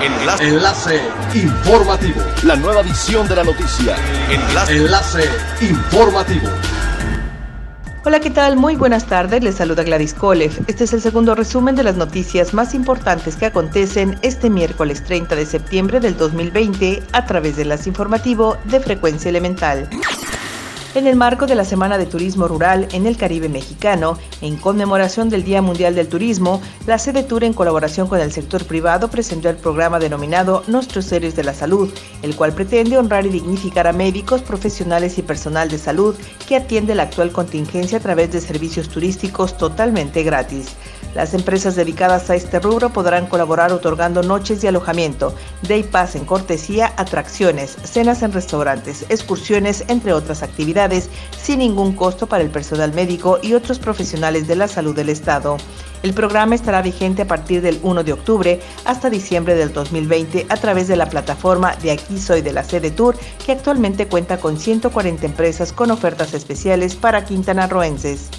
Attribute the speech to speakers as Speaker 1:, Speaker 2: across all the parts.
Speaker 1: Enlace. Enlace informativo.
Speaker 2: La nueva edición de la noticia.
Speaker 1: Enlace. Enlace informativo.
Speaker 3: Hola, ¿qué tal? Muy buenas tardes. Les saluda Gladys Kolev. Este es el segundo resumen de las noticias más importantes que acontecen este miércoles 30 de septiembre del 2020 a través de las informativo de Frecuencia Elemental. En el marco de la Semana de Turismo Rural en el Caribe Mexicano, en conmemoración del Día Mundial del Turismo, la sede Tour en colaboración con el sector privado presentó el programa denominado Nuestros Seres de la Salud, el cual pretende honrar y dignificar a médicos, profesionales y personal de salud que atiende la actual contingencia a través de servicios turísticos totalmente gratis. Las empresas dedicadas a este rubro podrán colaborar otorgando noches de alojamiento, day pass en cortesía, atracciones, cenas en restaurantes, excursiones, entre otras actividades, sin ningún costo para el personal médico y otros profesionales de la salud del Estado. El programa estará vigente a partir del 1 de octubre hasta diciembre del 2020 a través de la plataforma de Aquí Soy de la Sede Tour, que actualmente cuenta con 140 empresas con ofertas especiales para quintanarroenses.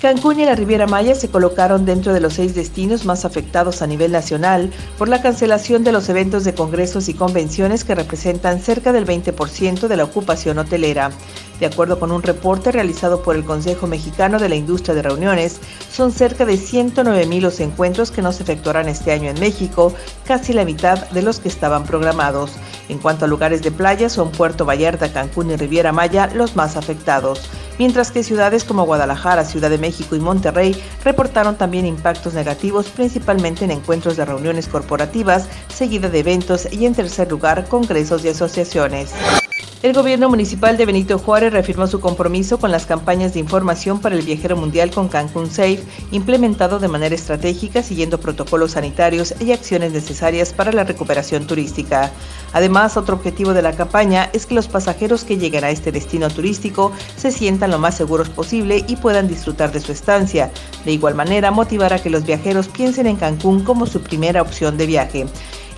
Speaker 3: Cancún y la Riviera Maya se colocaron dentro de los seis destinos más afectados a nivel nacional por la cancelación de los eventos de congresos y convenciones que representan cerca del 20% de la ocupación hotelera. De acuerdo con un reporte realizado por el Consejo Mexicano de la Industria de Reuniones, son cerca de 109 mil los encuentros que no se efectuarán este año en México, casi la mitad de los que estaban programados. En cuanto a lugares de playa, son Puerto Vallarta, Cancún y Riviera Maya los más afectados mientras que ciudades como Guadalajara, Ciudad de México y Monterrey reportaron también impactos negativos, principalmente en encuentros de reuniones corporativas, seguida de eventos y en tercer lugar, congresos y asociaciones. El gobierno municipal de Benito Juárez reafirmó su compromiso con las campañas de información para el viajero mundial con Cancún Safe, implementado de manera estratégica siguiendo protocolos sanitarios y acciones necesarias para la recuperación turística. Además, otro objetivo de la campaña es que los pasajeros que lleguen a este destino turístico se sientan lo más seguros posible y puedan disfrutar de su estancia. De igual manera, motivar a que los viajeros piensen en Cancún como su primera opción de viaje.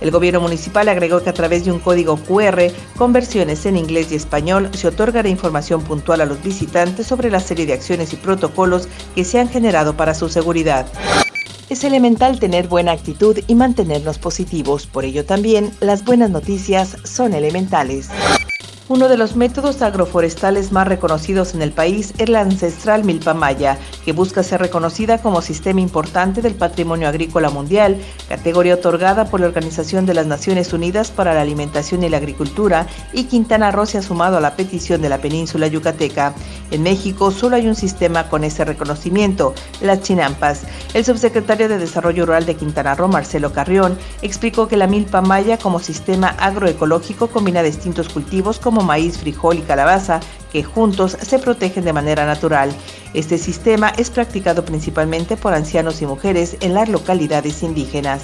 Speaker 3: El gobierno municipal agregó que a través de un código QR con versiones en inglés y español se otorgará información puntual a los visitantes sobre la serie de acciones y protocolos que se han generado para su seguridad. Es elemental tener buena actitud y mantenernos positivos, por ello también las buenas noticias son elementales. Uno de los métodos agroforestales más reconocidos en el país es la ancestral milpa maya, que busca ser reconocida como sistema importante del patrimonio agrícola mundial, categoría otorgada por la Organización de las Naciones Unidas para la Alimentación y la Agricultura, y Quintana Roo se ha sumado a la petición de la península yucateca. En México solo hay un sistema con ese reconocimiento, las chinampas. El subsecretario de Desarrollo Rural de Quintana Roo, Marcelo Carrión, explicó que la milpa maya como sistema agroecológico combina distintos cultivos como maíz, frijol y calabaza, que juntos se protegen de manera natural. Este sistema es practicado principalmente por ancianos y mujeres en las localidades indígenas.